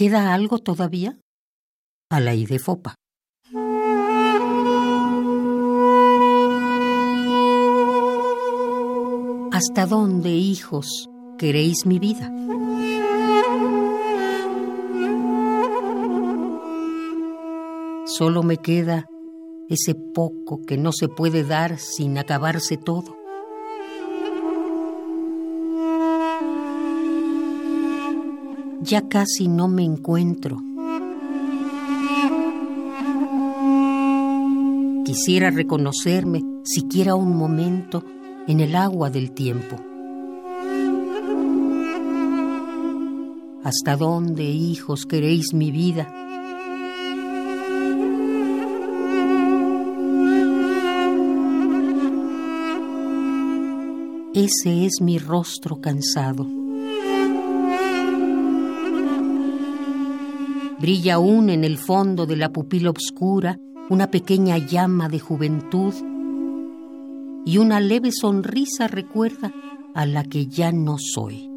¿Queda algo todavía? A la de Fopa. ¿Hasta dónde, hijos, queréis mi vida? Solo me queda ese poco que no se puede dar sin acabarse todo. Ya casi no me encuentro. Quisiera reconocerme siquiera un momento en el agua del tiempo. ¿Hasta dónde, hijos, queréis mi vida? Ese es mi rostro cansado. Brilla aún en el fondo de la pupila oscura una pequeña llama de juventud y una leve sonrisa recuerda a la que ya no soy.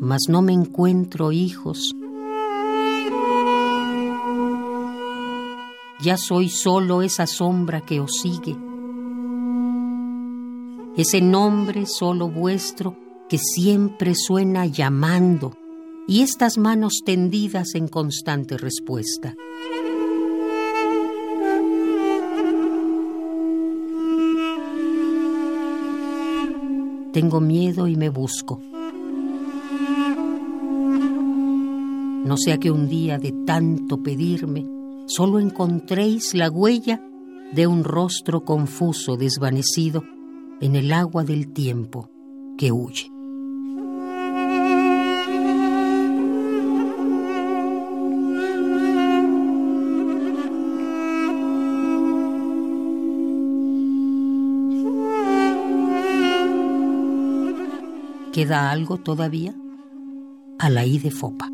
Mas no me encuentro hijos ya soy solo esa sombra que os sigue, ese nombre solo vuestro que siempre suena llamando y estas manos tendidas en constante respuesta. Tengo miedo y me busco. No sea que un día de tanto pedirme solo encontréis la huella de un rostro confuso desvanecido en el agua del tiempo que huye. ¿Queda algo todavía? A la I de Fopa.